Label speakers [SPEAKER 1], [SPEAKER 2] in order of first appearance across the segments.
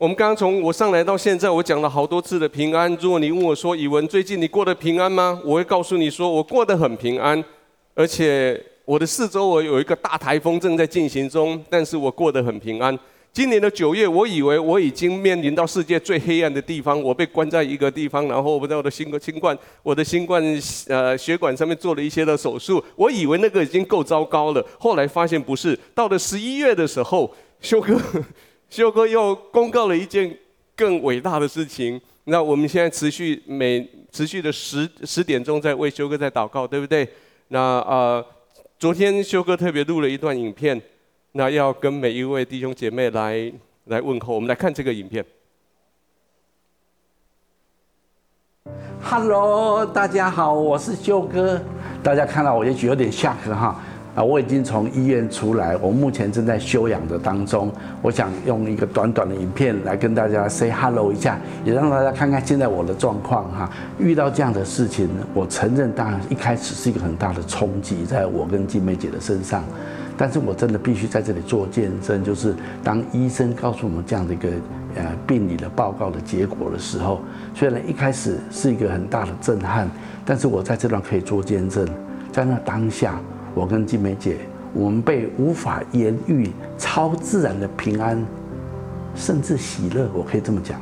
[SPEAKER 1] 我们刚刚从我上来到现在，我讲了好多次的平安。如果你问我说，以文最近你过得平安吗？我会告诉你说，我过得很平安，而且我的四周围有一个大台风正在进行中，但是我过得很平安。今年的九月，我以为我已经面临到世界最黑暗的地方，我被关在一个地方，然后我在我的新新冠，我的新冠呃血管上面做了一些的手术，我以为那个已经够糟糕了，后来发现不是。到了十一月的时候，修哥。修哥又公告了一件更伟大的事情，那我们现在持续每持续的十十点钟在为修哥在祷告，对不对？那呃，昨天修哥特别录了一段影片，那要跟每一位弟兄姐妹来来问候，我们来看这个影片。
[SPEAKER 2] Hello，大家好，我是修哥，大家看到我也许有点吓人哈。啊，我已经从医院出来，我目前正在休养的当中。我想用一个短短的影片来跟大家 say hello 一下，也让大家看看现在我的状况哈。遇到这样的事情，我承认，当然一开始是一个很大的冲击，在我跟静美姐的身上。但是我真的必须在这里做见证，就是当医生告诉我们这样的一个呃病理的报告的结果的时候，虽然一开始是一个很大的震撼，但是我在这段可以做见证，在那当下。我跟金梅姐，我们被无法言喻、超自然的平安，甚至喜乐，我可以这么讲。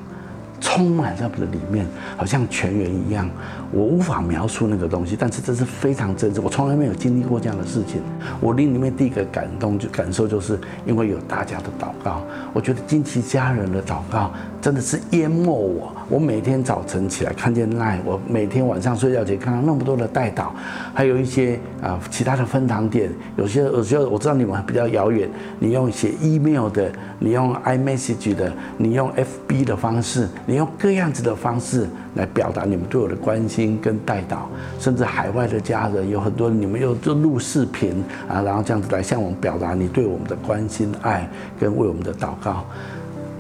[SPEAKER 2] 充满在我们的里面，好像全员一样，我无法描述那个东西，但是这是非常真实。我从来没有经历过这样的事情。我灵里面第一个感动就感受，就是因为有大家的祷告。我觉得惊奇家人的祷告真的是淹没我。我每天早晨起来看见赖我每天晚上睡觉前看到那么多的代祷，还有一些啊、其他的分堂点。有些有些我知道你们比较遥远，你用写 email 的，你用 iMessage 的，你用 FB 的方式。你用各样子的方式来表达你们对我的关心跟带导，甚至海外的家人有很多，你们又就录视频啊，然后这样子来向我们表达你对我们的关心、爱跟为我们的祷告。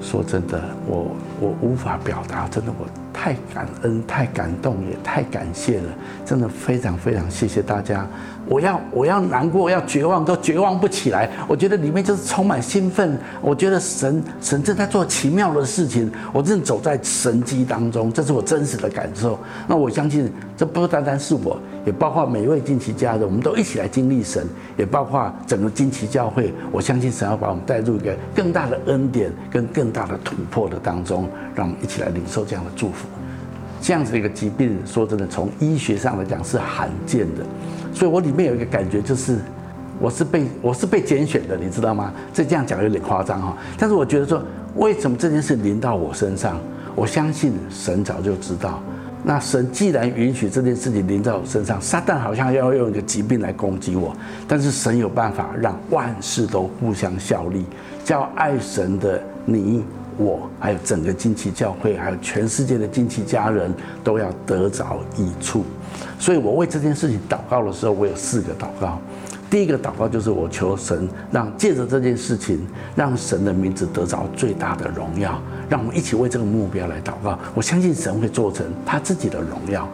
[SPEAKER 2] 说真的，我我无法表达，真的我太感恩、太感动，也太感谢了，真的非常非常谢谢大家。我要我要难过，要绝望都绝望不起来。我觉得里面就是充满兴奋。我觉得神神正在做奇妙的事情，我正走在神迹当中，这是我真实的感受。那我相信，这不单单是我，也包括每一位惊奇家人，我们都一起来经历神，也包括整个惊奇教会。我相信神要把我们带入一个更大的恩典跟更大的突破的当中，让我们一起来领受这样的祝福。这样子的一个疾病，说真的，从医学上来讲是罕见的。所以我里面有一个感觉，就是我是被我是被拣选的，你知道吗？这这样讲有点夸张哈，但是我觉得说，为什么这件事临到我身上？我相信神早就知道。那神既然允许这件事情临到我身上，撒旦好像要用一个疾病来攻击我，但是神有办法让万事都互相效力，叫爱神的你我，还有整个惊奇教会，还有全世界的惊奇家人都要得着益处。所以我为这件事情祷告的时候，我有四个祷告。第一个祷告就是我求神让借着这件事情，让神的名字得着最大的荣耀。让我们一起为这个目标来祷告。我相信神会做成他自己的荣耀。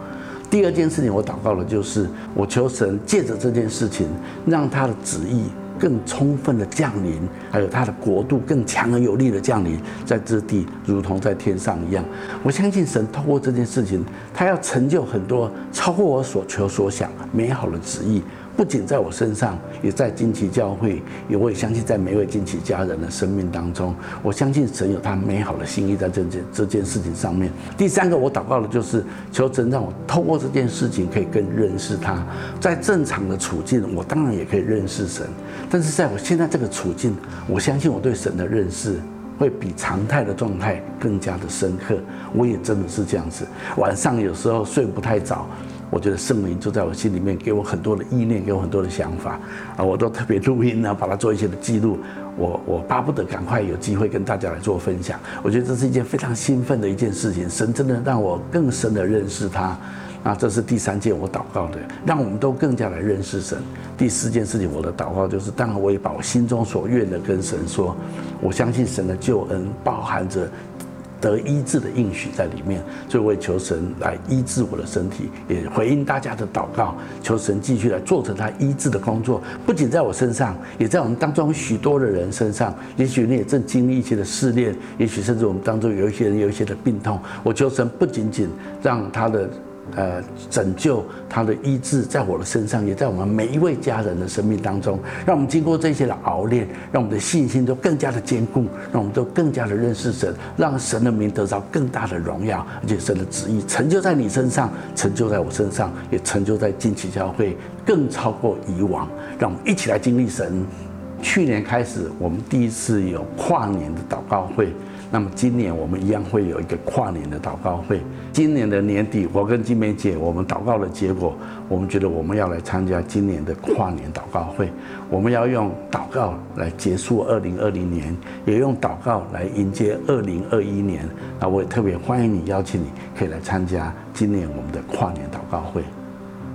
[SPEAKER 2] 第二件事情我祷告的就是我求神借着这件事情，让他的旨意。更充分的降临，还有他的国度更强而有力的降临在这地，如同在天上一样。我相信神透过这件事情，他要成就很多超过我所求所想美好的旨意。不仅在我身上，也在惊奇教会，也我也相信在每位惊奇家人的生命当中，我相信神有他美好的心意在这件这件事情上面。第三个，我祷告的就是求神让我透过这件事情可以更认识他。在正常的处境，我当然也可以认识神，但是在我现在这个处境，我相信我对神的认识会比常态的状态更加的深刻。我也真的是这样子，晚上有时候睡不太早。我觉得圣灵就在我心里面，给我很多的意念，给我很多的想法啊，我都特别录音呢，把它做一些的记录。我我巴不得赶快有机会跟大家来做分享。我觉得这是一件非常兴奋的一件事情，神真的让我更深的认识他。啊，这是第三件我祷告的，让我们都更加来认识神。第四件事情，我的祷告就是，当然我也把我心中所愿的跟神说，我相信神的救恩包含着。得医治的应许在里面，所以我也求神来医治我的身体，也回应大家的祷告，求神继续来做成他医治的工作，不仅在我身上，也在我们当中许多的人身上。也许你也正经历一些的试炼，也许甚至我们当中有一些人有一些的病痛，我求神不仅仅让他的。呃，拯救他的医治，在我的身上，也在我们每一位家人的生命当中，让我们经过这些的熬炼，让我们的信心都更加的坚固，让我们都更加的认识神，让神的名得到更大的荣耀，而且神的旨意成就在你身上，成就在我身上，也成就在近期教会，更超过以往。让我们一起来经历神。去年开始，我们第一次有跨年的祷告会。那么今年我们一样会有一个跨年的祷告会。今年的年底，我跟金梅姐我们祷告的结果，我们觉得我们要来参加今年的跨年祷告会。我们要用祷告来结束二零二零年，也用祷告来迎接二零二一年。那我也特别欢迎你，邀请你可以来参加今年我们的跨年祷告会。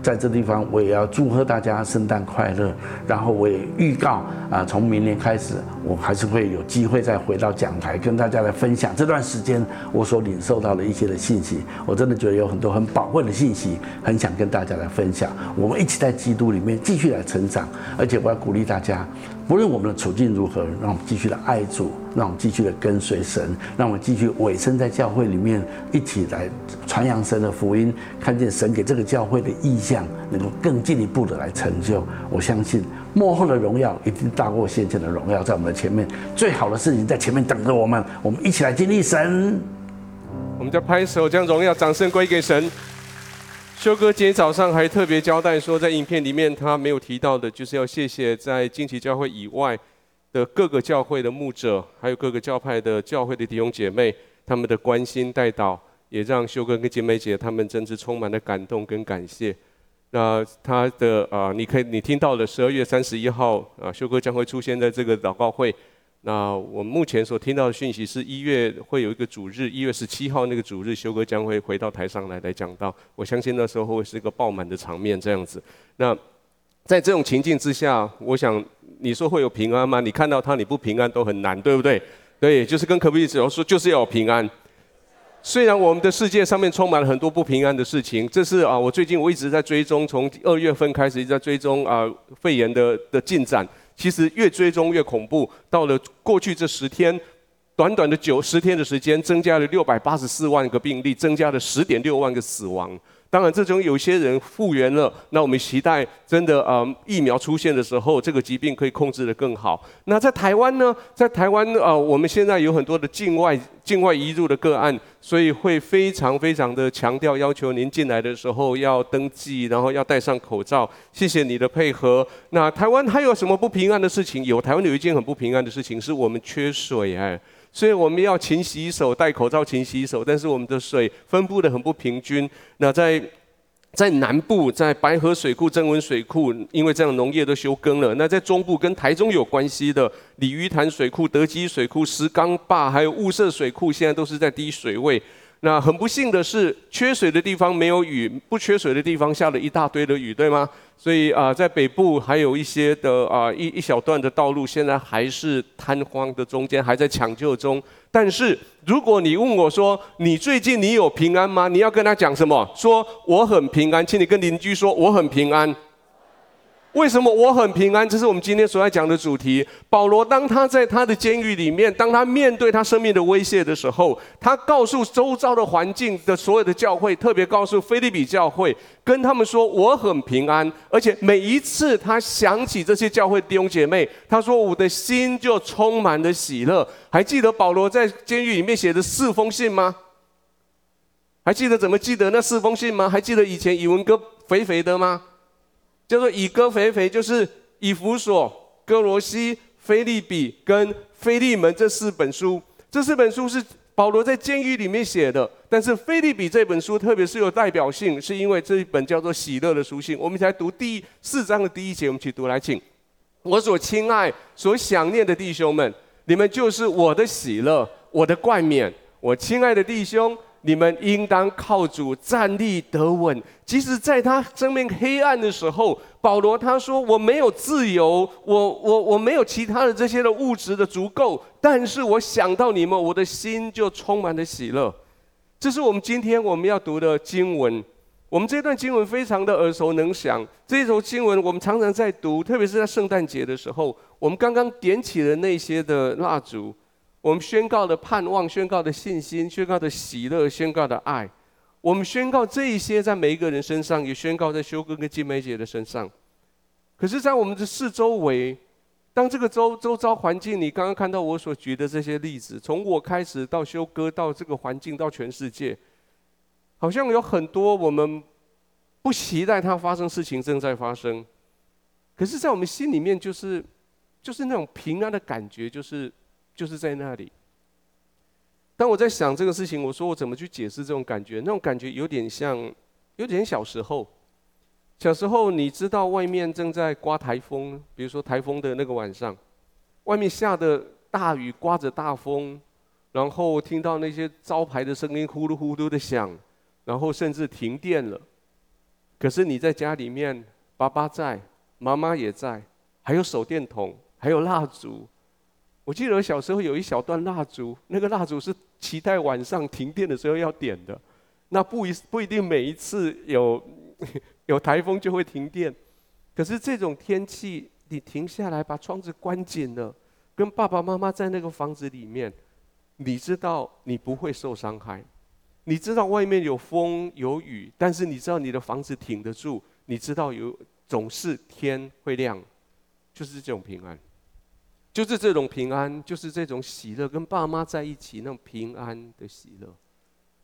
[SPEAKER 2] 在这地方，我也要祝贺大家圣诞快乐。然后我也预告啊，从明年开始，我还是会有机会再回到讲台，跟大家来分享这段时间我所领受到的一些的信息。我真的觉得有很多很宝贵的信息，很想跟大家来分享。我们一起在基督里面继续来成长，而且我要鼓励大家。不论我们的处境如何，让我们继续的爱主，让我们继续的跟随神，让我们继续委身在教会里面，一起来传扬神的福音，看见神给这个教会的意向，能够更进一步的来成就。我相信幕后的荣耀一定大过先前的荣耀，在我们的前面，最好的事情在前面等着我们。我们一起来经历神。
[SPEAKER 1] 我们就拍手，将荣耀掌声归给神。修哥今天早上还特别交代说，在影片里面他没有提到的，就是要谢谢在惊奇教会以外的各个教会的牧者，还有各个教派的教会的弟兄姐妹，他们的关心带导，也让修哥跟姐妹姐他们真是充满了感动跟感谢。那他的啊，你可以你听到了十二月三十一号啊，修哥将会出现在这个祷告会。那我目前所听到的讯息是一月会有一个主日，一月十七号那个主日，修哥将会回到台上来来讲道。我相信那时候会是一个爆满的场面这样子。那在这种情境之下，我想你说会有平安吗？你看到他你不平安都很难，对不对？对，就是跟可不可以只要说就是要有平安。虽然我们的世界上面充满了很多不平安的事情，这是啊，我最近我一直在追踪，从二月份开始一直在追踪啊肺炎的的进展。其实越追踪越恐怖。到了过去这十天，短短的九十天的时间，增加了六百八十四万个病例，增加了十点六万个死亡。当然，这种有些人复原了，那我们期待真的、呃，疫苗出现的时候，这个疾病可以控制得更好。那在台湾呢？在台湾啊、呃，我们现在有很多的境外境外移入的个案，所以会非常非常的强调，要求您进来的时候要登记，然后要戴上口罩。谢谢你的配合。那台湾还有什么不平安的事情？有台湾有一件很不平安的事情，是我们缺水哎。所以我们要勤洗手、戴口罩、勤洗手，但是我们的水分布的很不平均。那在在南部，在白河水库、曾文水库，因为这样农业都休耕了。那在中部跟台中有关系的鲤鱼潭水库、德基水库、石冈坝，还有雾社水库，现在都是在低水位。那很不幸的是，缺水的地方没有雨，不缺水的地方下了一大堆的雨，对吗？所以啊，在北部还有一些的啊一一小段的道路，现在还是瘫痪的中间，还在抢救中。但是如果你问我说，你最近你有平安吗？你要跟他讲什么？说我很平安，请你跟邻居说我很平安。为什么我很平安？这是我们今天所要讲的主题。保罗当他在他的监狱里面，当他面对他生命的威胁的时候，他告诉周遭的环境的所有的教会，特别告诉腓利比教会，跟他们说我很平安。而且每一次他想起这些教会弟兄姐妹，他说我的心就充满了喜乐。还记得保罗在监狱里面写的四封信吗？还记得怎么记得那四封信吗？还记得以前以文哥肥肥的吗？叫做以哥肥肥，就是以弗所、哥罗西、腓利比跟腓利门这四本书。这四本书是保罗在监狱里面写的，但是腓利比这本书特别是有代表性，是因为这一本叫做喜乐的书信。我们来读第四章的第一节，我们去读来，请。我所亲爱、所想念的弟兄们，你们就是我的喜乐，我的冠冕。我亲爱的弟兄，你们应当靠主站立得稳。即使在他生命黑暗的时候，保罗他说：“我没有自由，我我我没有其他的这些的物质的足够，但是我想到你们，我的心就充满了喜乐。”这是我们今天我们要读的经文。我们这段经文非常的耳熟能详，这一首经文我们常常在读，特别是在圣诞节的时候，我们刚刚点起了那些的蜡烛，我们宣告的盼望，宣告的信心，宣告的喜乐，宣告的爱，我们宣告这一些在每一个人身上，也宣告在修哥跟金梅姐的身上。可是，在我们的四周围，当这个周周遭环境，你刚刚看到我所举的这些例子，从我开始到修哥，到这个环境，到全世界。好像有很多我们不期待它发生事情正在发生，可是，在我们心里面，就是就是那种平安的感觉，就是就是在那里。当我在想这个事情，我说我怎么去解释这种感觉？那种感觉有点像，有点小时候。小时候，你知道外面正在刮台风，比如说台风的那个晚上，外面下的大雨，刮着大风，然后听到那些招牌的声音呼噜呼噜的响。然后甚至停电了，可是你在家里面，爸爸在，妈妈也在，还有手电筒，还有蜡烛。我记得我小时候有一小段蜡烛，那个蜡烛是期待晚上停电的时候要点的。那不一不一定每一次有 有台风就会停电，可是这种天气，你停下来把窗子关紧了，跟爸爸妈妈在那个房子里面，你知道你不会受伤害。你知道外面有风有雨，但是你知道你的房子挺得住。你知道有总是天会亮，就是这种平安，就是这种平安，就是这种喜乐，跟爸妈在一起那种平安的喜乐。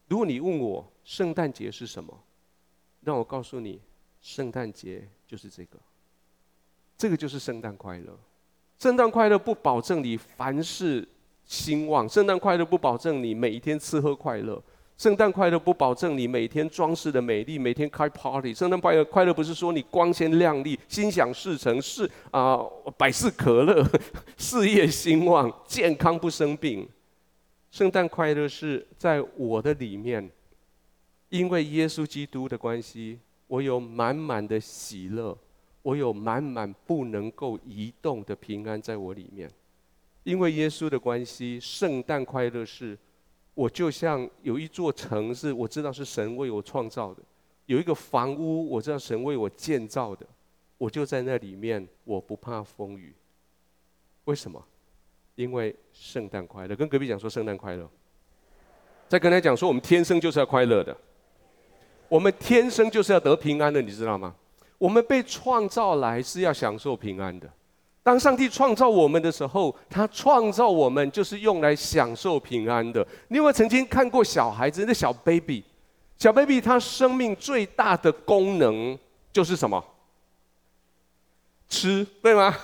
[SPEAKER 1] 如果你问我圣诞节是什么，让我告诉你，圣诞节就是这个，这个就是圣诞快乐。圣诞快乐不保证你凡事兴旺，圣诞快乐不保证你每一天吃喝快乐。圣诞快乐不保证你每天装饰的美丽，每天开 party。圣诞快乐快乐不是说你光鲜亮丽、心想事成、事啊百事可乐、事业兴旺、健康不生病。圣诞快乐是在我的里面，因为耶稣基督的关系，我有满满的喜乐，我有满满不能够移动的平安在我里面。因为耶稣的关系，圣诞快乐是。我就像有一座城市，我知道是神为我创造的；有一个房屋，我知道神为我建造的。我就在那里面，我不怕风雨。为什么？因为圣诞快乐。跟隔壁讲说圣诞快乐。再跟他讲说，我们天生就是要快乐的，我们天生就是要得平安的，你知道吗？我们被创造来是要享受平安的。当上帝创造我们的时候，他创造我们就是用来享受平安的。你有没有曾经看过小孩子，那小 baby，小 baby 他生命最大的功能就是什么？吃，对吗？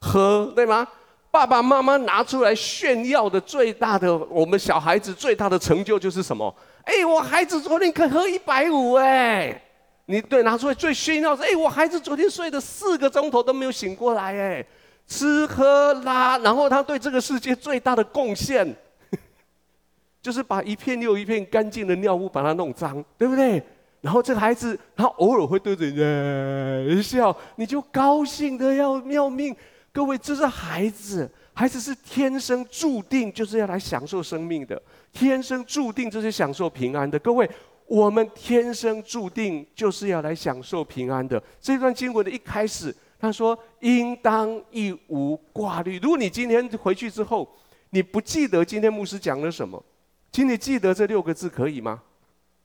[SPEAKER 1] 喝，对吗？爸爸妈妈拿出来炫耀的最大的，我们小孩子最大的成就就是什么？哎，我孩子昨天可喝一百五哎。你对拿出来最炫耀是，哎，我孩子昨天睡了四个钟头都没有醒过来，哎，吃喝拉，然后他对这个世界最大的贡献，就是把一片又一片干净的尿布把它弄脏，对不对？然后这个孩子他偶尔会对着人笑，你就高兴的要要命。各位，这是孩子，孩子是天生注定就是要来享受生命的，天生注定就是享受平安的，各位。我们天生注定就是要来享受平安的。这段经文的一开始，他说：“应当一无挂虑。”如果你今天回去之后，你不记得今天牧师讲了什么，请你记得这六个字，可以吗？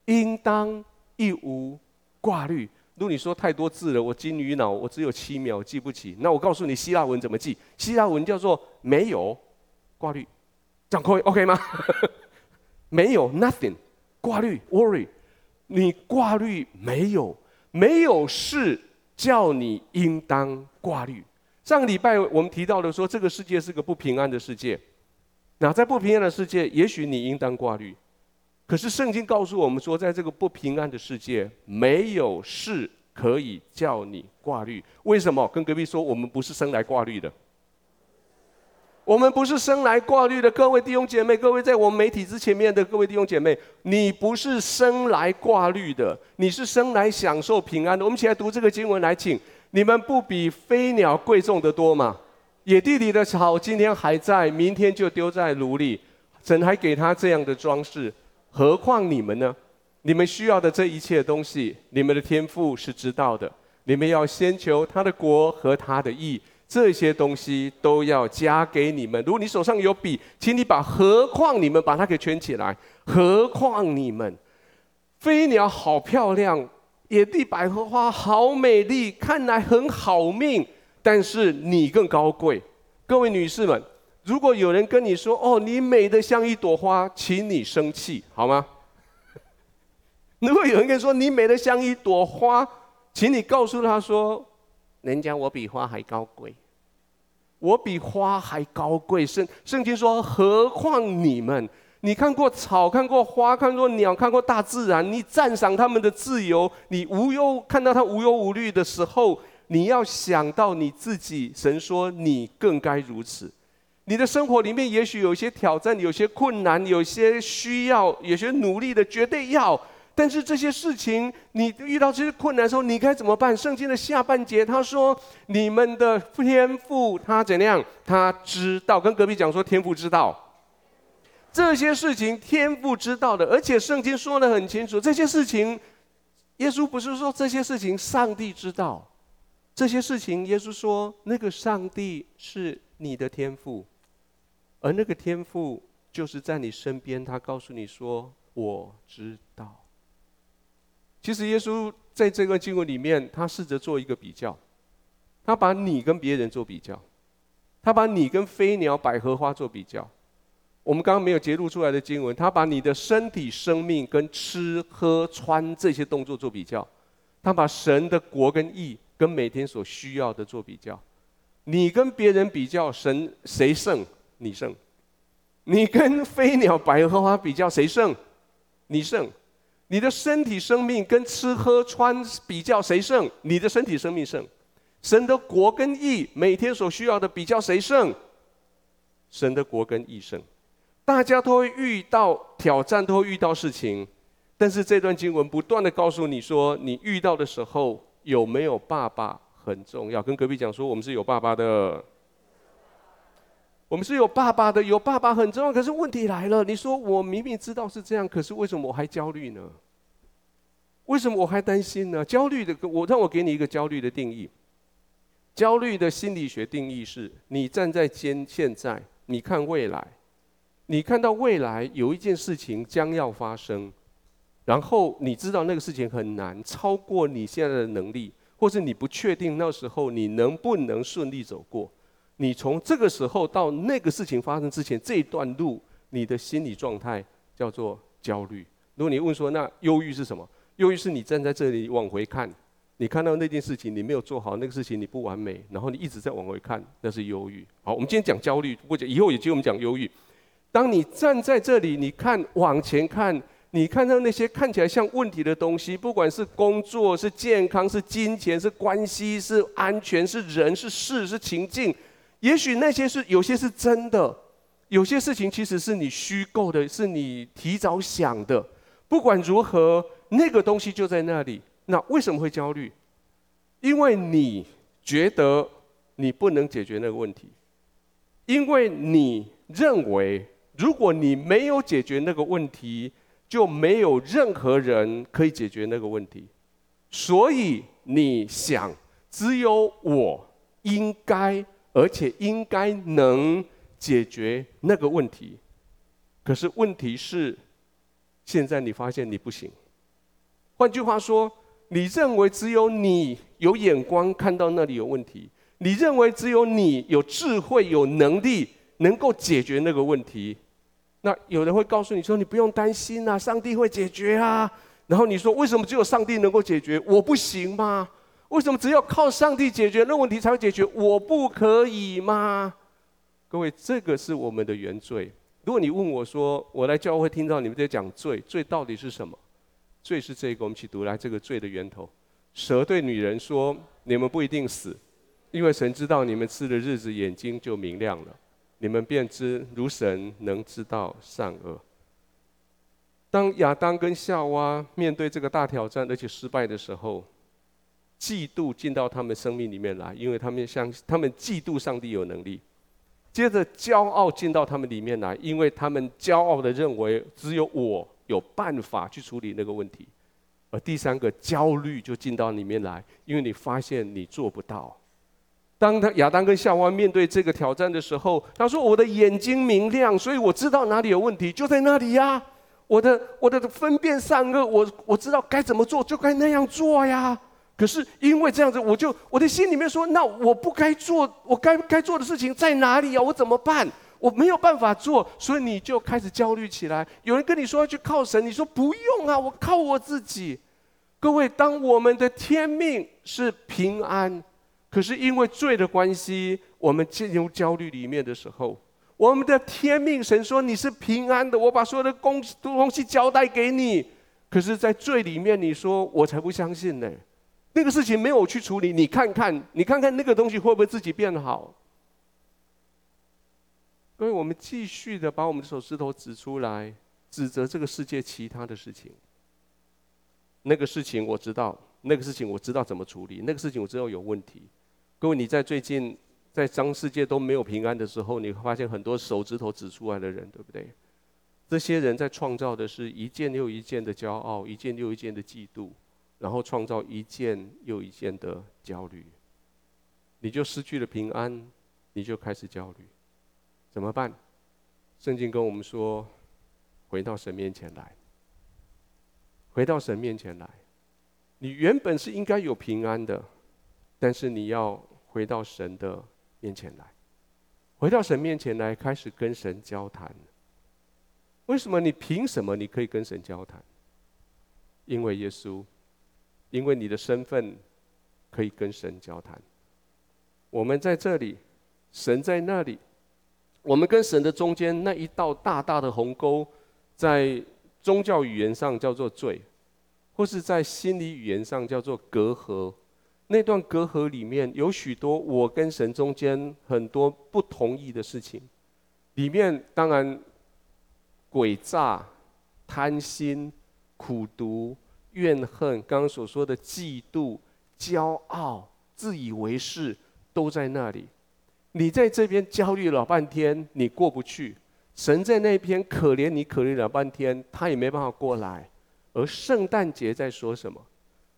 [SPEAKER 1] 应当一无挂虑。如果你说太多字了，我金鱼脑，我只有七秒记不起。那我告诉你，希腊文怎么记？希腊文叫做“没有挂虑”，这样可以 OK 吗？没有 nothing。挂虑，worry，你挂虑没有？没有事叫你应当挂虑。上个礼拜我们提到了说，这个世界是个不平安的世界。那在不平安的世界，也许你应当挂虑。可是圣经告诉我们说，在这个不平安的世界，没有事可以叫你挂虑。为什么？跟隔壁说，我们不是生来挂虑的。我们不是生来挂虑的，各位弟兄姐妹，各位在我们媒体之前面的各位弟兄姐妹，你不是生来挂虑的，你是生来享受平安的。我们起来读这个经文来，请你们不比飞鸟贵重得多吗？野地里的草今天还在，明天就丢在炉里，怎还给他这样的装饰，何况你们呢？你们需要的这一切东西，你们的天赋是知道的。你们要先求他的国和他的义。这些东西都要加给你们。如果你手上有笔，请你把“何况你们”把它给圈起来。何况你们，飞鸟好漂亮，野地百合花好美丽，看来很好命，但是你更高贵。各位女士们，如果有人跟你说：“哦，你美得像一朵花”，请你生气好吗？如果有人跟你说：“你美得像一朵花”，请你告诉他说：“人家我比花还高贵。”我比花还高贵，圣圣经说，何况你们？你看过草，看过花，看过鸟，看过大自然，你赞赏他们的自由，你无忧看到他无忧无虑的时候，你要想到你自己。神说你更该如此。你的生活里面也许有些挑战，有些困难，有些需要，有些努力的，绝对要。但是这些事情，你遇到这些困难的时候，你该怎么办？圣经的下半节他说：“你们的天赋他怎样？他知道。”跟隔壁讲说：“天赋知道这些事情，天赋知道的。”而且圣经说得很清楚，这些事情，耶稣不是说这些事情上帝知道，这些事情耶稣说那个上帝是你的天赋，而那个天赋就是在你身边，他告诉你说：“我知。”其实耶稣在这个经文里面，他试着做一个比较，他把你跟别人做比较，他把你跟飞鸟、百合花做比较。我们刚刚没有节录出来的经文，他把你的身体、生命跟吃喝穿这些动作做比较，他把神的国跟义跟每天所需要的做比较。你跟别人比较，神谁胜？你胜。你跟飞鸟、百合花比较，谁胜？你胜。你的身体生命跟吃喝穿比较谁胜？你的身体生命胜。神的国跟义每天所需要的比较谁胜？神的国跟义胜。大家都会遇到挑战，都会遇到事情，但是这段经文不断的告诉你说，你遇到的时候有没有爸爸很重要。跟隔壁讲说，我们是有爸爸的。我们是有爸爸的，有爸爸很重要。可是问题来了，你说我明明知道是这样，可是为什么我还焦虑呢？为什么我还担心呢？焦虑的，我让我给你一个焦虑的定义。焦虑的心理学定义是：你站在现现在，你看未来，你看到未来有一件事情将要发生，然后你知道那个事情很难，超过你现在的能力，或是你不确定那时候你能不能顺利走过。你从这个时候到那个事情发生之前这一段路，你的心理状态叫做焦虑。如果你问说，那忧郁是什么？忧郁是你站在这里往回看，你看到那件事情你没有做好，那个事情你不完美，然后你一直在往回看，那是忧郁。好，我们今天讲焦虑，或者以后也接我们讲忧郁。当你站在这里，你看往前看，你看到那些看起来像问题的东西，不管是工作、是健康、是金钱、是关系、是安全、是人、是事、是情境。也许那些是有些是真的，有些事情其实是你虚构的，是你提早想的。不管如何，那个东西就在那里。那为什么会焦虑？因为你觉得你不能解决那个问题，因为你认为如果你没有解决那个问题，就没有任何人可以解决那个问题。所以你想，只有我应该。而且应该能解决那个问题，可是问题是，现在你发现你不行。换句话说，你认为只有你有眼光看到那里有问题，你认为只有你有智慧、有能力能够解决那个问题。那有人会告诉你说：“你不用担心啊，上帝会解决啊。”然后你说：“为什么只有上帝能够解决？我不行吗？”为什么只有靠上帝解决那问题才会解决？我不可以吗？各位，这个是我们的原罪。如果你问我说，我来教会听到你们在讲罪，罪到底是什么？罪是这个，我们一起读来这个罪的源头。蛇对女人说：“你们不一定死，因为神知道你们吃的日子眼睛就明亮了，你们便知如神能知道善恶。当亚当跟夏娃面对这个大挑战而且失败的时候，嫉妒进到他们生命里面来，因为他们相信他们嫉妒上帝有能力。接着骄傲进到他们里面来，因为他们骄傲的认为只有我有办法去处理那个问题。而第三个焦虑就进到里面来，因为你发现你做不到。当他亚当跟夏娃面对这个挑战的时候，他说：“我的眼睛明亮，所以我知道哪里有问题，就在那里呀。我的我的分辨善恶，我我知道该怎么做，就该那样做呀。可是因为这样子，我就我的心里面说，那我不该做，我该该做的事情在哪里呀？我怎么办？我没有办法做，所以你就开始焦虑起来。有人跟你说要去靠神，你说不用啊，我靠我自己。各位，当我们的天命是平安，可是因为罪的关系，我们进入焦虑里面的时候。我们的天命，神说你是平安的，我把所有的东东西交代给你。可是，在罪里面，你说我才不相信呢。那个事情没有去处理，你看看，你看看那个东西会不会自己变好？所以我们继续的把我们的手指头指出来，指责这个世界其他的事情。那个事情我知道，那个事情我知道怎么处理，那个事情我知道有问题。各位，你在最近。在当世界都没有平安的时候，你会发现很多手指头指出来的人，对不对？这些人在创造的是一件又一件的骄傲，一件又一件的嫉妒，然后创造一件又一件的焦虑。你就失去了平安，你就开始焦虑，怎么办？圣经跟我们说，回到神面前来，回到神面前来。你原本是应该有平安的，但是你要回到神的。面前来，回到神面前来，开始跟神交谈。为什么？你凭什么你可以跟神交谈？因为耶稣，因为你的身份可以跟神交谈。我们在这里，神在那里，我们跟神的中间那一道大大的鸿沟，在宗教语言上叫做罪，或是在心理语言上叫做隔阂。那段隔阂里面有许多我跟神中间很多不同意的事情，里面当然诡诈、贪心、苦毒、怨恨，刚刚所说的嫉妒、骄傲、自以为是，都在那里。你在这边焦虑了半天，你过不去；神在那边可怜你，可怜了半天，他也没办法过来。而圣诞节在说什么？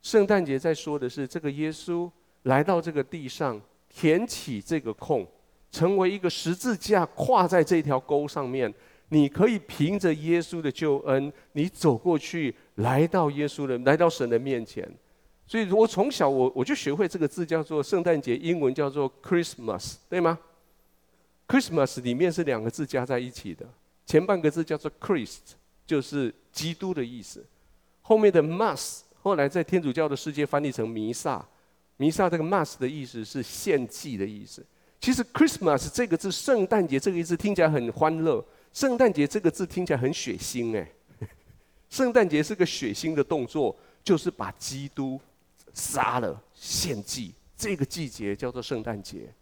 [SPEAKER 1] 圣诞节在说的是，这个耶稣来到这个地上，填起这个空，成为一个十字架，跨在这条沟上面。你可以凭着耶稣的救恩，你走过去，来到耶稣的，来到神的面前。所以，我从小我我就学会这个字，叫做圣诞节，英文叫做 Christmas，对吗？Christmas 里面是两个字加在一起的，前半个字叫做 Christ，就是基督的意思，后面的 Mass。后来在天主教的世界翻译成弥撒，弥撒这个 mass 的意思是献祭的意思。其实 Christmas 这个字，圣诞节这个意思听起来很欢乐，圣诞节这个字听起来很血腥哎。圣诞节是个血腥的动作，就是把基督杀了献祭，这个季节叫做圣诞节。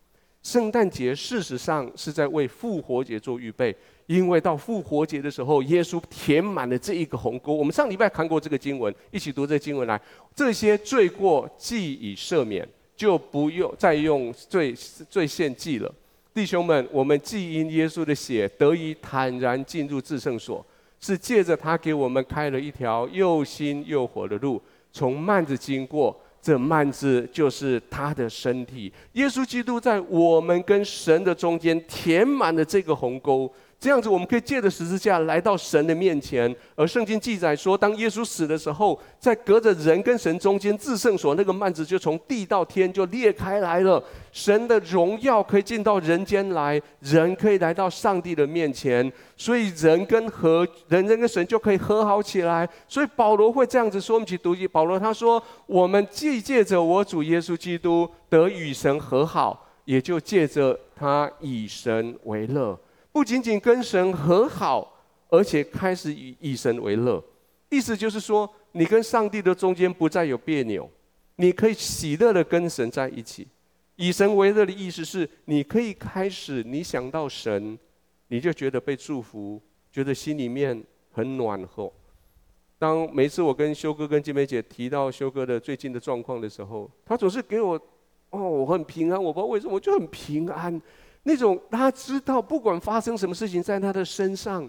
[SPEAKER 1] 圣诞节事实上是在为复活节做预备。因为到复活节的时候，耶稣填满了这一个鸿沟。我们上礼拜看过这个经文，一起读这个经文来。这些罪过既已赦免，就不用再用罪罪献祭了。弟兄们，我们既因耶稣的血得以坦然进入至圣所，是借着他给我们开了一条又新又活的路，从幔子经过。这幔子就是他的身体。耶稣基督在我们跟神的中间填满了这个鸿沟。这样子，我们可以借着十字架来到神的面前。而圣经记载说，当耶稣死的时候，在隔着人跟神中间至圣所那个幔子就从地到天就裂开来了，神的荣耀可以进到人间来，人可以来到上帝的面前，所以人跟和人人跟神就可以和好起来。所以保罗会这样子说：我们去读一，保罗他说，我们既借着我主耶稣基督得与神和好，也就借着他以神为乐。不仅仅跟神和好，而且开始以以神为乐，意思就是说，你跟上帝的中间不再有别扭，你可以喜乐的跟神在一起。以神为乐的意思是，你可以开始，你想到神，你就觉得被祝福，觉得心里面很暖和。当每次我跟修哥、跟金梅姐提到修哥的最近的状况的时候，他总是给我，哦，我很平安，我不知道为什么，我就很平安。那种他知道，不管发生什么事情在他的身上，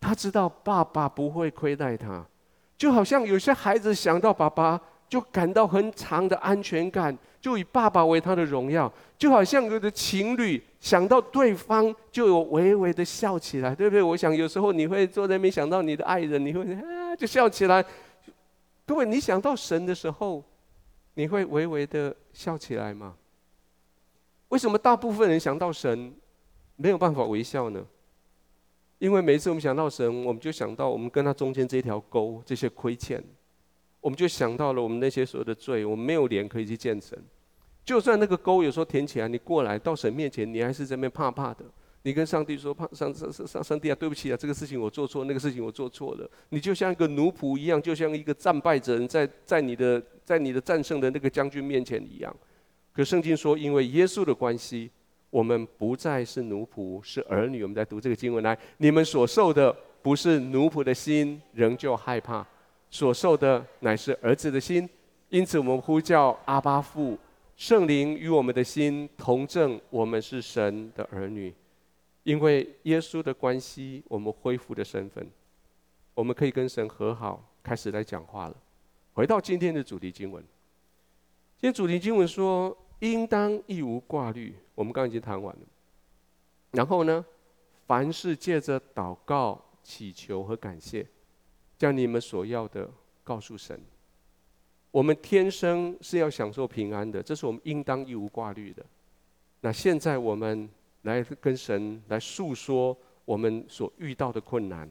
[SPEAKER 1] 他知道爸爸不会亏待他，就好像有些孩子想到爸爸，就感到很长的安全感，就以爸爸为他的荣耀，就好像有的情侣想到对方就有微微的笑起来，对不对？我想有时候你会坐在那边想到你的爱人，你会啊就笑起来。各位，你想到神的时候，你会微微的笑起来吗？为什么大部分人想到神没有办法微笑呢？因为每一次我们想到神，我们就想到我们跟他中间这条沟，这些亏欠。我们就想到了我们那些所有的罪，我们没有脸可以去见神。就算那个沟有时候填起来，你过来到神面前，你还是在那边怕怕的。你跟上帝说：“怕上上上上上帝啊，对不起啊，这个事情我做错，那个事情我做错了。”你就像一个奴仆一样，就像一个战败者在在你的在你的战胜的那个将军面前一样。可圣经说，因为耶稣的关系，我们不再是奴仆，是儿女。我们在读这个经文来，你们所受的不是奴仆的心，仍旧害怕。所受的乃是儿子的心，因此我们呼叫阿爸父，圣灵与我们的心同证，我们是神的儿女。因为耶稣的关系，我们恢复的身份，我们可以跟神和好，开始来讲话了。回到今天的主题经文，今天主题经文说，应当一无挂虑。我们刚刚已经谈完了。然后呢，凡事借着祷告、祈求和感谢。将你们所要的告诉神。我们天生是要享受平安的，这是我们应当一无挂虑的。那现在我们来跟神来诉说我们所遇到的困难。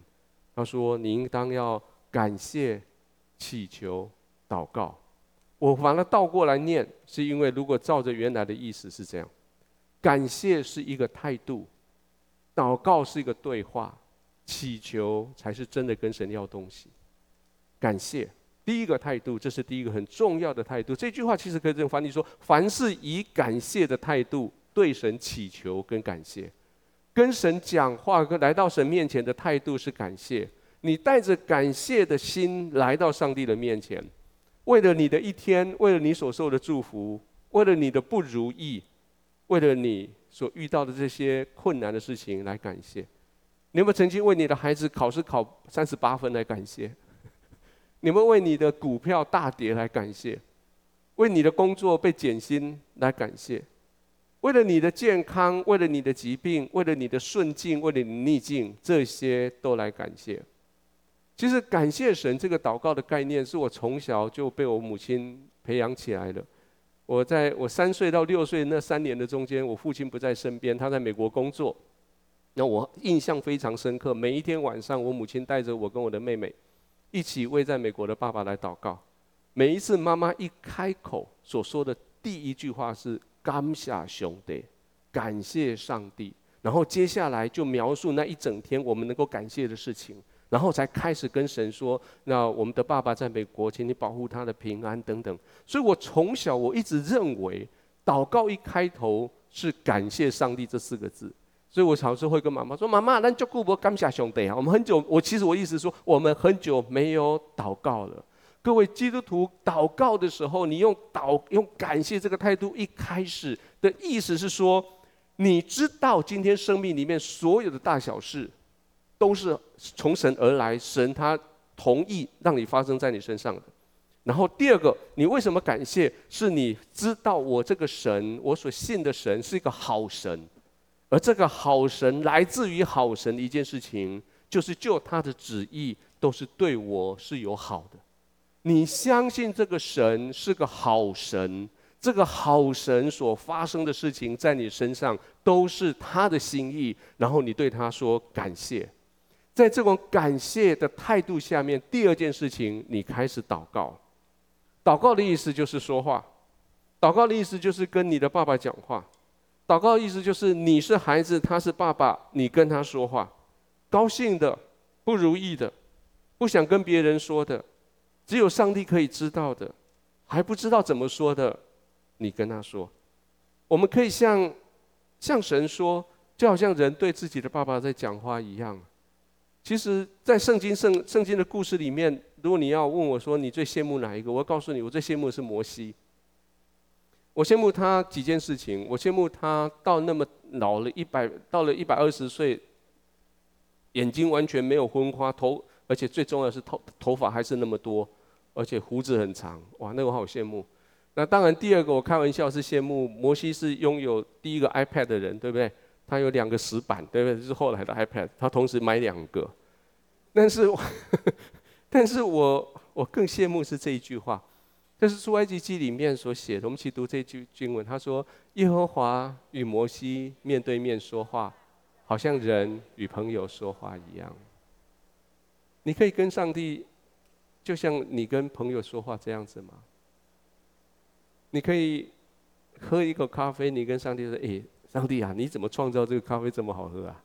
[SPEAKER 1] 他说：“你应当要感谢、祈求、祷告。”我把它倒过来念，是因为如果照着原来的意思是这样：感谢是一个态度，祷告是一个对话。祈求才是真的跟神要东西，感谢第一个态度，这是第一个很重要的态度。这句话其实可以这样翻译说：凡是以感谢的态度对神祈求跟感谢，跟神讲话跟来到神面前的态度是感谢。你带着感谢的心来到上帝的面前，为了你的一天，为了你所受的祝福，为了你的不如意，为了你所遇到的这些困难的事情来感谢。你有没有曾经为你的孩子考试考三十八分来感谢？你们为你的股票大跌来感谢？为你的工作被减薪来感谢？为了你的健康，为了你的疾病，为了你的顺境，为了你的逆境，这些都来感谢。其实感谢神这个祷告的概念，是我从小就被我母亲培养起来的。我在我三岁到六岁那三年的中间，我父亲不在身边，他在美国工作。那我印象非常深刻，每一天晚上，我母亲带着我跟我的妹妹，一起为在美国的爸爸来祷告。每一次妈妈一开口所说的第一句话是“感谢兄弟”，感谢上帝。然后接下来就描述那一整天我们能够感谢的事情，然后才开始跟神说：“那我们的爸爸在美国，请你保护他的平安等等。”所以我从小我一直认为，祷告一开头是感谢上帝这四个字。所以我常常会跟妈妈说：“妈妈，那就顾不感谢兄弟啊！我们很久，我其实我意思说，我们很久没有祷告了。各位基督徒祷告的时候，你用祷用感谢这个态度，一开始的意思是说，你知道今天生命里面所有的大小事，都是从神而来，神他同意让你发生在你身上的。然后第二个，你为什么感谢？是你知道我这个神，我所信的神是一个好神。”而这个好神来自于好神的一件事情，就是就他的旨意都是对我是有好的。你相信这个神是个好神，这个好神所发生的事情在你身上都是他的心意，然后你对他说感谢。在这种感谢的态度下面，第二件事情，你开始祷告。祷告的意思就是说话，祷告的意思就是跟你的爸爸讲话。祷告的意思就是你是孩子，他是爸爸，你跟他说话，高兴的、不如意的、不想跟别人说的，只有上帝可以知道的，还不知道怎么说的，你跟他说。我们可以向向神说，就好像人对自己的爸爸在讲话一样。其实，在圣经圣圣经的故事里面，如果你要问我说你最羡慕哪一个，我要告诉你，我最羡慕的是摩西。我羡慕他几件事情，我羡慕他到那么老了一百，到了一百二十岁，眼睛完全没有昏花，头而且最重要的是头头发还是那么多，而且胡子很长，哇，那个好羡慕。那当然，第二个我开玩笑是羡慕摩西是拥有第一个 iPad 的人，对不对？他有两个石板，对不对？是后来的 iPad，他同时买两个。但是，但是我我更羡慕是这一句话，这是出埃及记里面所写的。我们一起读这句经文，他说：“耶和华与摩西面对面说话，好像人与朋友说话一样。”你可以跟上帝，就像你跟朋友说话这样子吗？你可以喝一口咖啡，你跟上帝说：“哎，上帝啊，你怎么创造这个咖啡这么好喝啊？”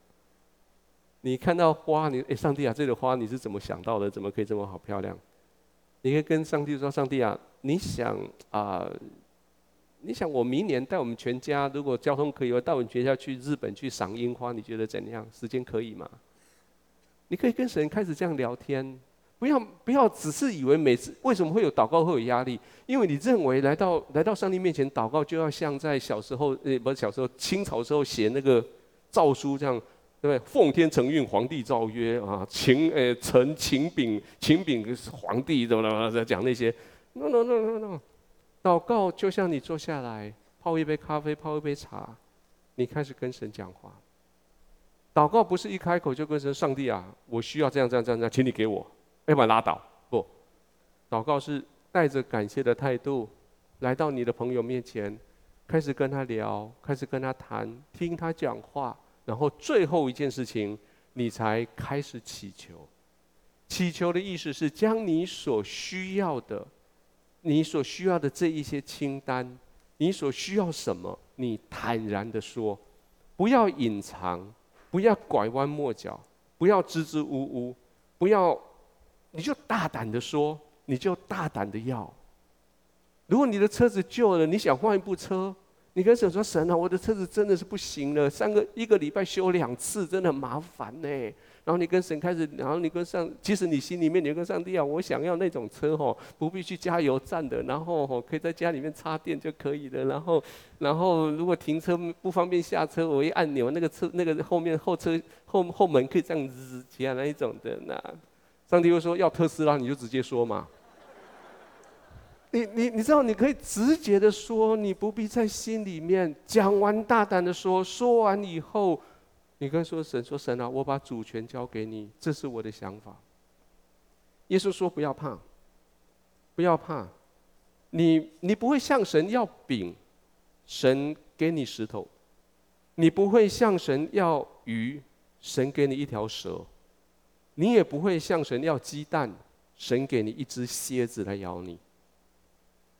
[SPEAKER 1] 你看到花，你哎，上帝啊，这个花你是怎么想到的？怎么可以这么好漂亮？你可以跟上帝说：“上帝啊，你想啊、你想我明年带我们全家，如果交通可以，我带我们全家去日本去赏樱花，你觉得怎样？时间可以吗？”你可以跟神开始这样聊天。不要不要，只是以为每次为什么会有祷告会有压力？因为你认为来到来到上帝面前祷告，就要像在小时候，呃，不是小时候清朝时候写那个诏书这样，对不对？奉天承运，皇帝诏曰啊，请呃臣请禀请禀皇帝，怎么怎么在讲那些？No no no no no，祷告就像你坐下来泡一杯咖啡，泡一杯茶，你开始跟神讲话。祷告不是一开口就跟神上帝啊，我需要这样这样这样这样，请你给我。要不然拉倒，不，祷告是带着感谢的态度，来到你的朋友面前，开始跟他聊，开始跟他谈，听他讲话，然后最后一件事情，你才开始祈求。祈求的意思是将你所需要的，你所需要的这一些清单，你所需要什么，你坦然的说，不要隐藏，不要拐弯抹角，不要支支吾吾，不要。你就大胆的说，你就大胆的要。如果你的车子旧了，你想换一部车，你跟神说：“神啊，我的车子真的是不行了，三个一个礼拜修两次，真的很麻烦呢。”然后你跟神开始，然后你跟上，其实你心里面你跟上帝啊，我想要那种车哦，不必去加油站的，然后哦可以在家里面插电就可以了。然后，然后如果停车不方便下车，我一按钮，那个车那个后面后车后后门可以这样子起来那一种的那。上帝会说要特斯拉，你就直接说嘛。你你你知道，你可以直接的说，你不必在心里面讲完，大胆的说。说完以后，你跟说神说神啊，我把主权交给你，这是我的想法。耶稣说不要怕，不要怕，你你不会向神要饼，神给你石头；你不会向神要鱼，神给你一条蛇。你也不会向神要鸡蛋，神给你一只蝎子来咬你。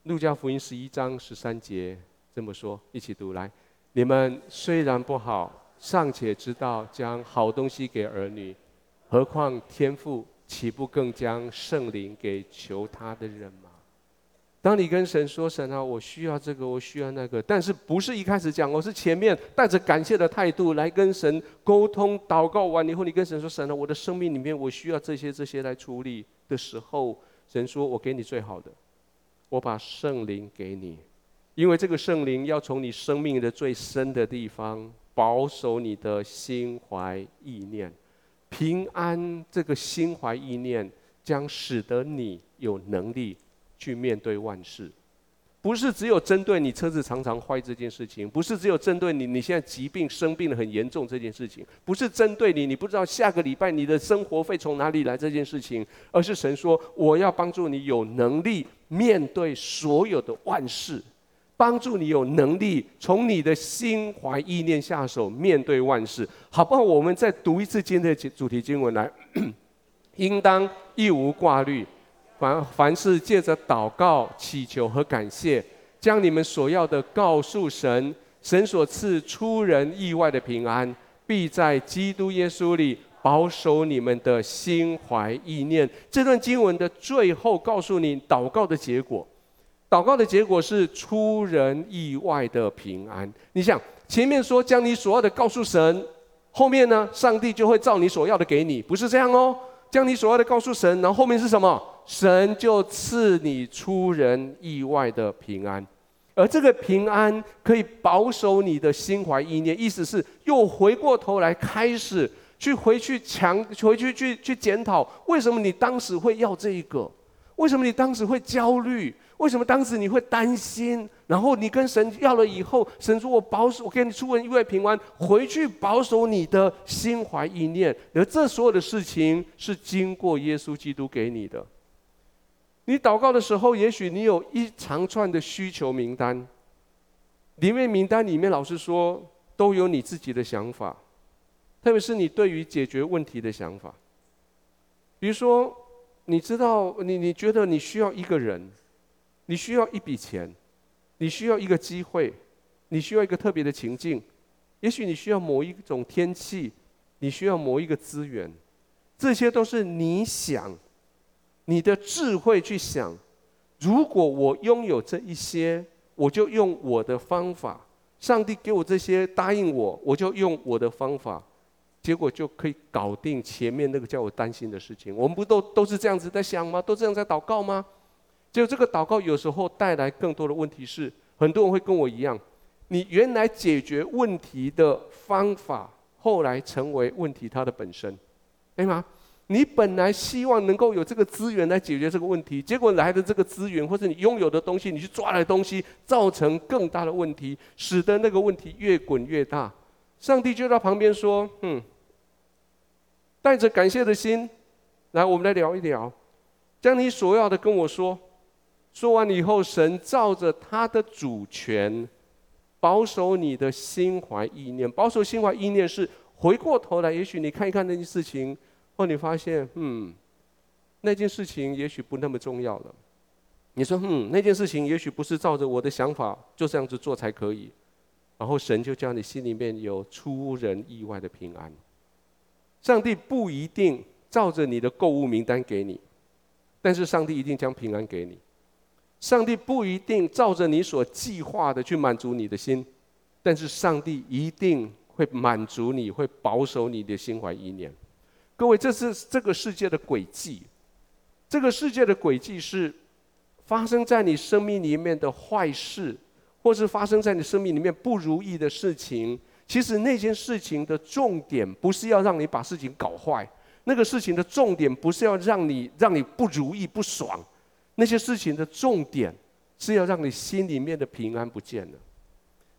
[SPEAKER 1] 路加福音十一章十三节这么说，一起读来：你们虽然不好，尚且知道将好东西给儿女，何况天父岂不更将圣灵给求他的人吗？当你跟神说：“神啊，我需要这个，我需要那个。”但是不是一开始讲，我是前面带着感谢的态度来跟神沟通、祷告完以后，你跟神说：“神啊，我的生命里面我需要这些、这些来处理的时候，神说：我给你最好的，我把圣灵给你，因为这个圣灵要从你生命的最深的地方保守你的心怀意念，平安。这个心怀意念将使得你有能力。”去面对万事，不是只有针对你车子常常坏这件事情，不是只有针对你你现在疾病生病得很严重这件事情，不是针对你你不知道下个礼拜你的生活费从哪里来这件事情，而是神说我要帮助你有能力面对所有的万事，帮助你有能力从你的心怀意念下手面对万事，好不好？我们再读一次今天的主题经文来，应当一无挂虑。凡凡事借着祷告、祈求和感谢，将你们所要的告诉神，神所赐出人意外的平安，必在基督耶稣里保守你们的心怀意念。这段经文的最后告诉你祷告的结果，祷告的结果是出人意外的平安。你想，前面说将你所要的告诉神，后面呢，上帝就会照你所要的给你，不是这样哦。将你所要的告诉神，然后后面是什么？神就赐你出人意外的平安，而这个平安可以保守你的心怀意念。意思是又回过头来开始去回去强回去去去检讨，为什么你当时会要这一个？为什么你当时会焦虑？为什么当时你会担心？然后你跟神要了以后，神说我保守，我给你出人意外平安，回去保守你的心怀意念。而这所有的事情是经过耶稣基督给你的。你祷告的时候，也许你有一长串的需求名单，里面名单里面老实说都有你自己的想法，特别是你对于解决问题的想法。比如说，你知道你你觉得你需要一个人。你需要一笔钱，你需要一个机会，你需要一个特别的情境，也许你需要某一种天气，你需要某一个资源，这些都是你想，你的智慧去想。如果我拥有这一些，我就用我的方法。上帝给我这些，答应我，我就用我的方法，结果就可以搞定前面那个叫我担心的事情。我们不都都是这样子在想吗？都这样在祷告吗？就这个祷告有时候带来更多的问题是，很多人会跟我一样，你原来解决问题的方法，后来成为问题它的本身，对吗？你本来希望能够有这个资源来解决这个问题，结果来的这个资源或者你拥有的东西，你去抓来的东西，造成更大的问题，使得那个问题越滚越大。上帝就在旁边说：“嗯，带着感谢的心，来，我们来聊一聊，将你所要的跟我说。”说完以后，神照着他的主权，保守你的心怀意念。保守心怀意念是回过头来，也许你看一看那件事情，或你发现，嗯，那件事情也许不那么重要了。你说，嗯，那件事情也许不是照着我的想法就这样子做才可以。然后神就叫你心里面有出人意外的平安。上帝不一定照着你的购物名单给你，但是上帝一定将平安给你。上帝不一定照着你所计划的去满足你的心，但是上帝一定会满足你，会保守你的心怀意念。各位，这是这个世界的轨迹。这个世界的轨迹是发生在你生命里面的坏事，或是发生在你生命里面不如意的事情。其实那件事情的重点不是要让你把事情搞坏，那个事情的重点不是要让你让你不如意不爽。那些事情的重点是要让你心里面的平安不见了，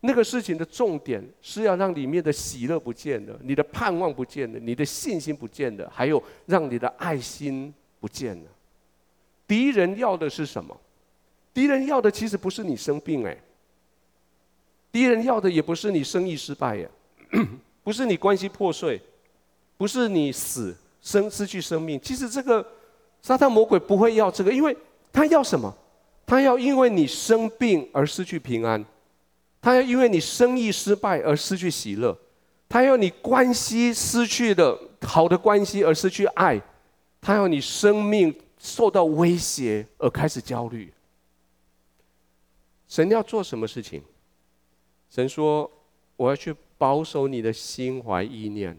[SPEAKER 1] 那个事情的重点是要让里面的喜乐不见了，你的盼望不见了，你的信心不见了，还有让你的爱心不见了。敌人要的是什么？敌人要的其实不是你生病哎，敌人要的也不是你生意失败呀，不是你关系破碎，不是你死生失去生命。其实这个撒旦魔鬼不会要这个，因为。他要什么？他要因为你生病而失去平安，他要因为你生意失败而失去喜乐，他要你关系失去的好的关系而失去爱，他要你生命受到威胁而开始焦虑。神要做什么事情？神说：“我要去保守你的心怀意念，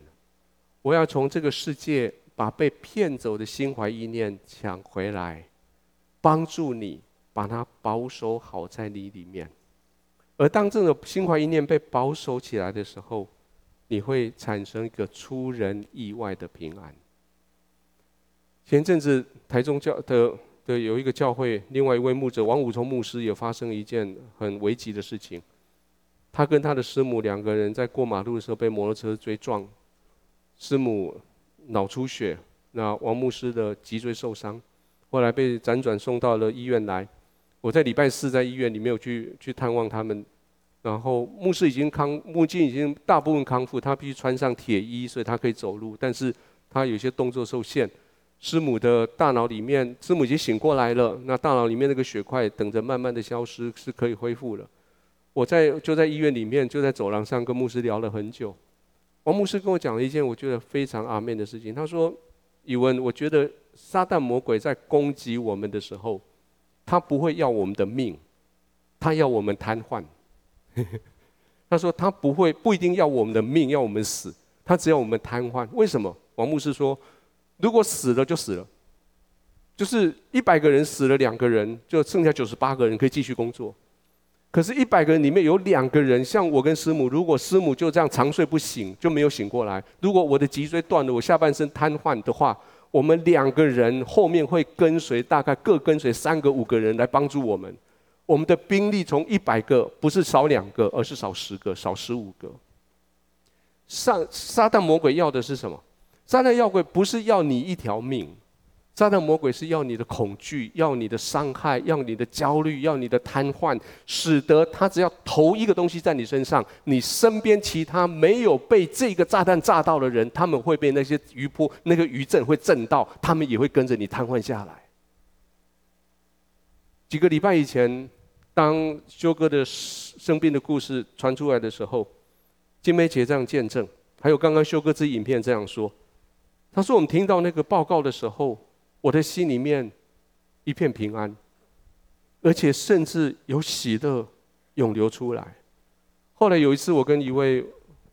[SPEAKER 1] 我要从这个世界把被骗走的心怀意念抢回来。”帮助你把它保守好在你里面，而当这种心怀一念被保守起来的时候，你会产生一个出人意外的平安。前阵子台中教的的有一个教会，另外一位牧者王武聪牧师也发生一件很危急的事情，他跟他的师母两个人在过马路的时候被摩托车追撞，师母脑出血，那王牧师的脊椎受伤。后来被辗转送到了医院来，我在礼拜四在医院里没有去去探望他们，然后牧师已经康，目前已经大部分康复，他必须穿上铁衣，所以他可以走路，但是他有些动作受限。师母的大脑里面，师母已经醒过来了，那大脑里面那个血块等着慢慢的消失，是可以恢复了。我在就在医院里面，就在走廊上跟牧师聊了很久。王牧师跟我讲了一件我觉得非常阿面的事情，他说：“宇文，我觉得。”撒旦魔鬼在攻击我们的时候，他不会要我们的命，他要我们瘫痪。他说他不会不一定要我们的命，要我们死，他只要我们瘫痪。为什么？王牧师说，如果死了就死了，就是一百个人死了两个人，就剩下九十八个人可以继续工作。可是，一百个人里面有两个人，像我跟师母，如果师母就这样长睡不醒，就没有醒过来；如果我的脊椎断了，我下半身瘫痪的话，我们两个人后面会跟随，大概各跟随三个、五个人来帮助我们。我们的兵力从一百个不是少两个，而是少十个、少十五个。上撒旦魔鬼要的是什么？撒旦要鬼不是要你一条命。撒旦魔鬼是要你的恐惧，要你的伤害，要你的焦虑，要你的瘫痪，使得他只要投一个东西在你身上，你身边其他没有被这个炸弹炸到的人，他们会被那些余波、那个余震会震到，他们也会跟着你瘫痪下来。几个礼拜以前，当修哥的生病的故事传出来的时候，金梅姐这样见证，还有刚刚修哥这影片这样说，他说我们听到那个报告的时候。我的心里面一片平安，而且甚至有喜乐涌流出来。后来有一次，我跟一位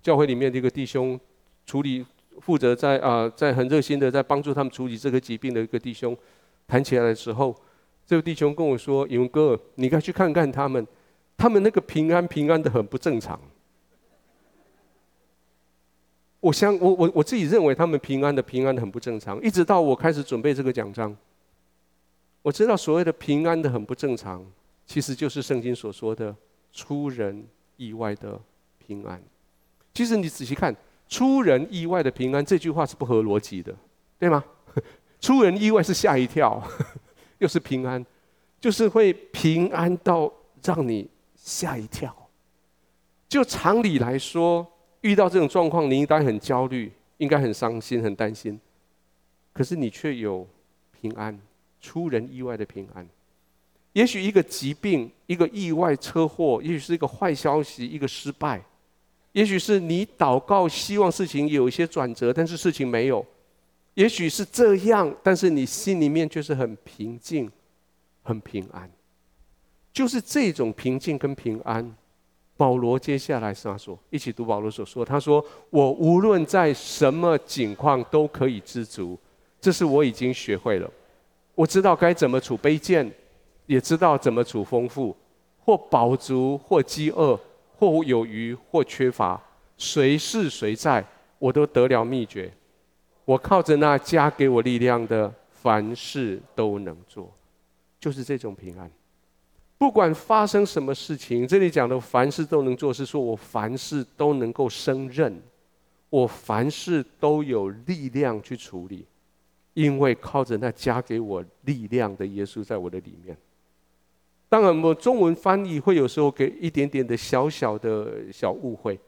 [SPEAKER 1] 教会里面的一个弟兄处理，负责在啊，在很热心的在帮助他们处理这个疾病的一个弟兄谈起来的时候，这位弟兄跟我说：“永哥，你该去看看他们，他们那个平安平安的很不正常。”我想，我我我自己认为他们平安的平安的很不正常。一直到我开始准备这个奖章，我知道所谓的平安的很不正常，其实就是圣经所说的出人意外的平安。其实你仔细看，出人意外的平安这句话是不合逻辑的，对吗？出人意外是吓一跳，又是平安，就是会平安到让你吓一跳。就常理来说。遇到这种状况，你应该很焦虑，应该很伤心、很担心。可是你却有平安，出人意外的平安。也许一个疾病、一个意外车祸，也许是一个坏消息、一个失败，也许是你祷告希望事情有一些转折，但是事情没有。也许是这样，但是你心里面却是很平静、很平安。就是这种平静跟平安。保罗接下来是他说，一起读保罗所说。他说：“我无论在什么境况都可以知足，这是我已经学会了。我知道该怎么处卑贱，也知道怎么处丰富，或饱足，或饥饿，或有余，或缺乏，随是随在，我都得了秘诀。我靠着那加给我力量的，凡事都能做，就是这种平安。”不管发生什么事情，这里讲的凡事都能做，是说我凡事都能够胜任，我凡事都有力量去处理，因为靠着那加给我力量的耶稣在我的里面。当然，我中文翻译会有时候给一点点的小小的小误会，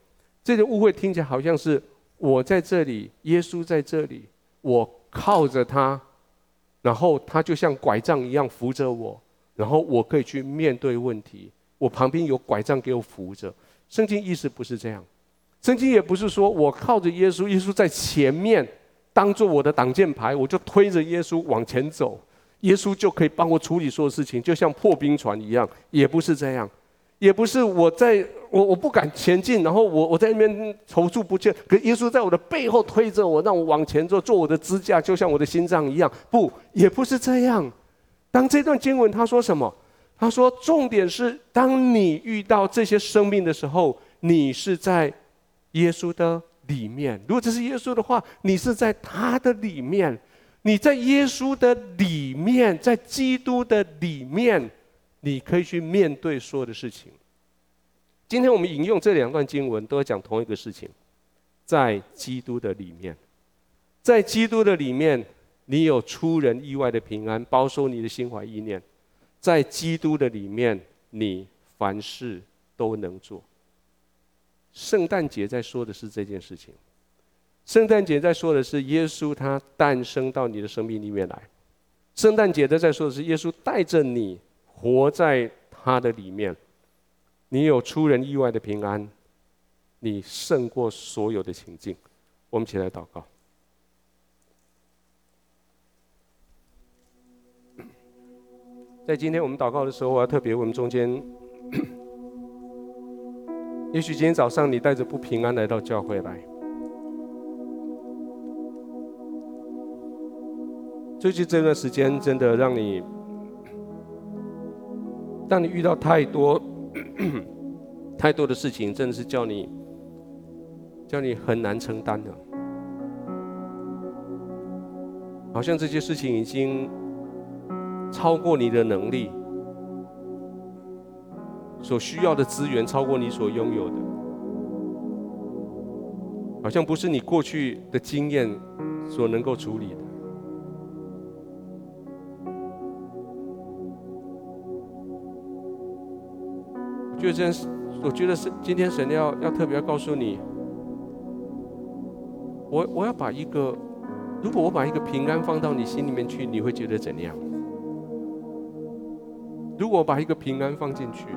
[SPEAKER 1] 这个误会听起来好像是我在这里，耶稣在这里，我靠着他，然后他就像拐杖一样扶着我。然后我可以去面对问题，我旁边有拐杖给我扶着。圣经意思不是这样，圣经也不是说我靠着耶稣，耶稣在前面当做我的挡箭牌，我就推着耶稣往前走，耶稣就可以帮我处理所有事情，就像破冰船一样，也不是这样，也不是我在我我不敢前进，然后我我在那边踌躇不前，可耶稣在我的背后推着我，让我往前走，做我的支架，就像我的心脏一样，不，也不是这样。当这段经文他说什么？他说重点是，当你遇到这些生命的时候，你是在耶稣的里面。如果这是耶稣的话，你是在他的里面。你在耶稣的里面，在基督的里面，你可以去面对所有的事情。今天我们引用这两段经文，都要讲同一个事情：在基督的里面，在基督的里面。你有出人意外的平安，保守你的心怀意念，在基督的里面，你凡事都能做。圣诞节在说的是这件事情，圣诞节在说的是耶稣他诞生到你的生命里面来，圣诞节的在说的是耶稣带着你活在他的里面，你有出人意外的平安，你胜过所有的情境。我们起来祷告。在今天我们祷告的时候，我要特别我们中间，也许今天早上你带着不平安来到教会来，最近这段时间真的让你，当你遇到太多 太多的事情，真的是叫你叫你很难承担的，好像这些事情已经。超过你的能力，所需要的资源超过你所拥有的，好像不是你过去的经验所能够处理的。我觉得是，我觉得是今天神要要特别要告诉你，我我要把一个，如果我把一个平安放到你心里面去，你会觉得怎样？如果我把一个平安放进去，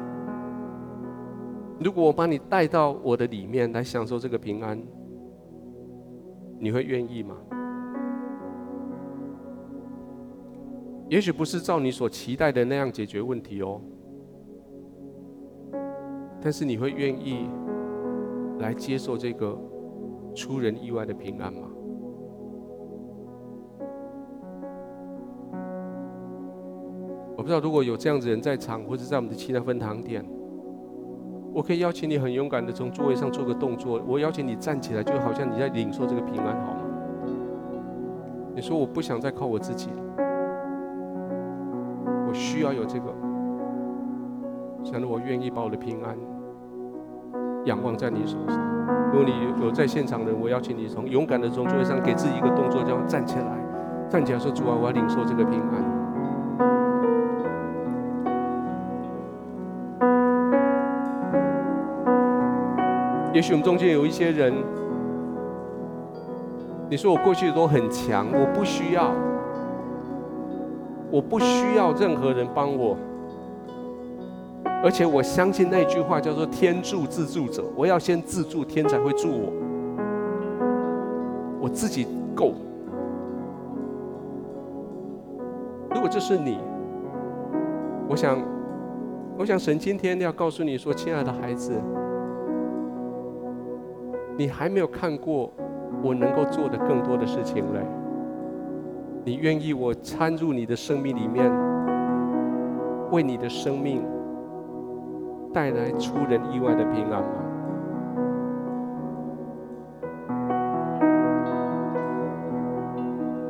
[SPEAKER 1] 如果我把你带到我的里面来享受这个平安，你会愿意吗？也许不是照你所期待的那样解决问题哦，但是你会愿意来接受这个出人意外的平安吗？我不知道如果有这样子人在场，或者在我们的其他分堂点，我可以邀请你很勇敢的从座位上做个动作。我邀请你站起来，就好像你在领受这个平安，好吗？你说我不想再靠我自己，我需要有这个。想着我愿意把我的平安仰望在你手上。如果你有在现场的，我邀请你从勇敢的从座位上给自己一个动作，叫站起来，站起来说：主啊，我要领受这个平安。许我们中间有一些人，你说我过去都很强，我不需要，我不需要任何人帮我，而且我相信那句话叫做“天助自助者”，我要先自助，天才会助我，我自己够。如果这是你，我想，我想神今天要告诉你说，亲爱的孩子。你还没有看过我能够做的更多的事情嘞？你愿意我参入你的生命里面，为你的生命带来出人意外的平安吗？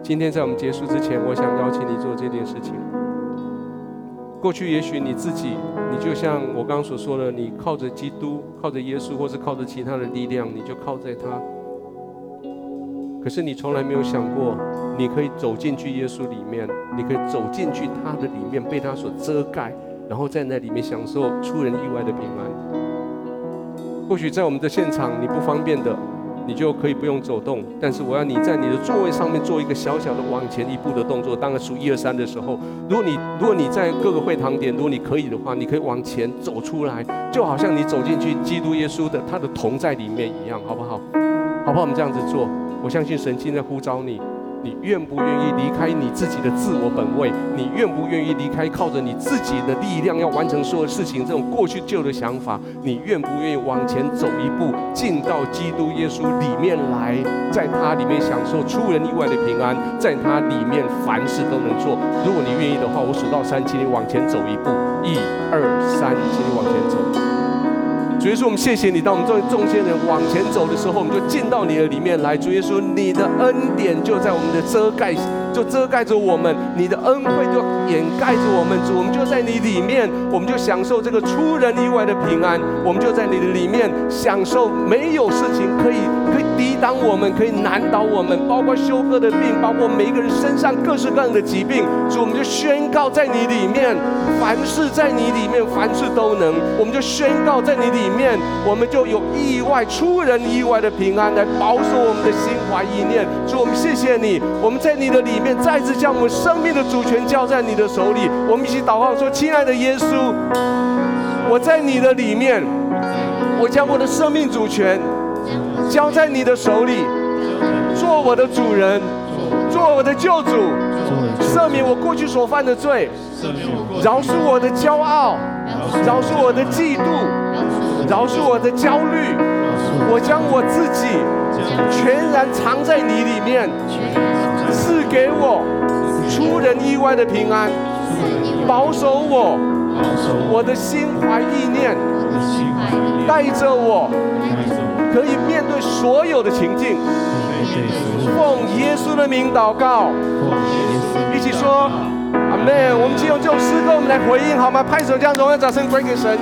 [SPEAKER 1] 今天在我们结束之前，我想邀请你做这件事情。过去也许你自己，你就像我刚刚所说的，你靠着基督，靠着耶稣，或是靠着其他的力量，你就靠在他。可是你从来没有想过，你可以走进去耶稣里面，你可以走进去他的里面，被他所遮盖，然后在那里面享受出人意外的平安。或许在我们的现场，你不方便的。你就可以不用走动，但是我要你在你的座位上面做一个小小的往前一步的动作。当数一二三的时候，如果你如果你在各个会堂点，如果你可以的话，你可以往前走出来，就好像你走进去基督耶稣的他的同在里面一样，好不好？好不好？我们这样子做，我相信神经在呼召你。你愿不愿意离开你自己的自我本位？你愿不愿意离开靠着你自己的力量要完成所有事情这种过去旧的想法？你愿不愿意往前走一步，进到基督耶稣里面来，在他里面享受出人意外的平安，在他里面凡事都能做。如果你愿意的话，我数到三，请你往前走一步，一二三，请你往前走。主耶稣，我们谢谢你。当我们作为众些人往前走的时候，我们就进到你的里面来。主耶稣，你的恩典就在我们的遮盖，就遮盖着我们；你的恩惠就掩盖着我们。主，我们就在你里面，我们就享受这个出人意外的平安。我们就在你的里面享受，没有事情可以可以抵挡我们，可以难倒我们，包括休哥的病，包括每一个人身上各式各样的疾病。主，我们就宣告在你里面，凡事在你里面，凡事都能。我们就宣告在你里面。我们就有意外、出人意外的平安来保守我们的心怀意念。主，我们谢谢你，我们在你的里面再次将我们生命的主权交在你的手里。我们一起祷告说：“亲爱的耶稣，我在你的里面，我将我的生命主权交在你的手里，做我的主人，做
[SPEAKER 3] 我的救主，赦免我过去所犯的罪，饶恕我的骄傲，饶恕我的嫉妒，饶恕我的焦虑。我将我自己全然藏在你里面，赐给我出人意外的平安，保守我我的心怀意念，带着我可以面对所有的情境。奉耶稣的名祷告，一起说阿门。我们就用这首诗歌，我们来回应好吗？拍手将荣耀掌声归给神。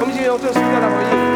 [SPEAKER 3] 我们就用这首诗歌来回应。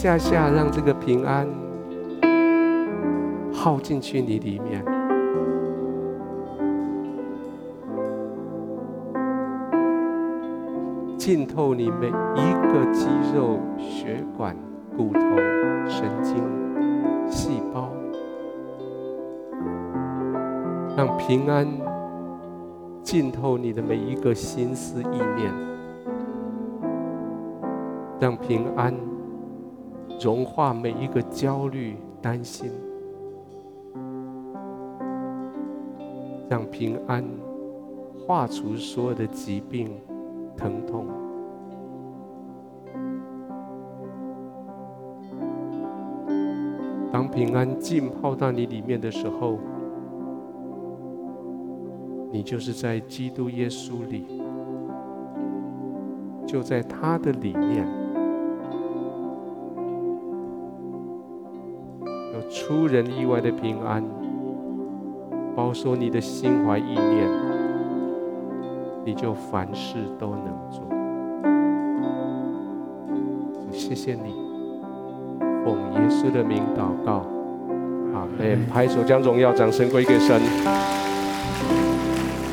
[SPEAKER 3] 下下让这个平安耗进去你里面，浸透你每一个肌肉、血管、骨头、神经、细胞，让平安浸透你的每一个心思意念，让平安。融化每一个焦虑、担心，让平安化除所有的疾病、疼痛。当平安浸泡到你里面的时候，你就是在基督耶稣里，就在他的里面。出人意外的平安，保守你的心怀意念，你就凡事都能做。谢谢你，奉耶稣的名祷告，好，来拍手将荣耀掌声归给神。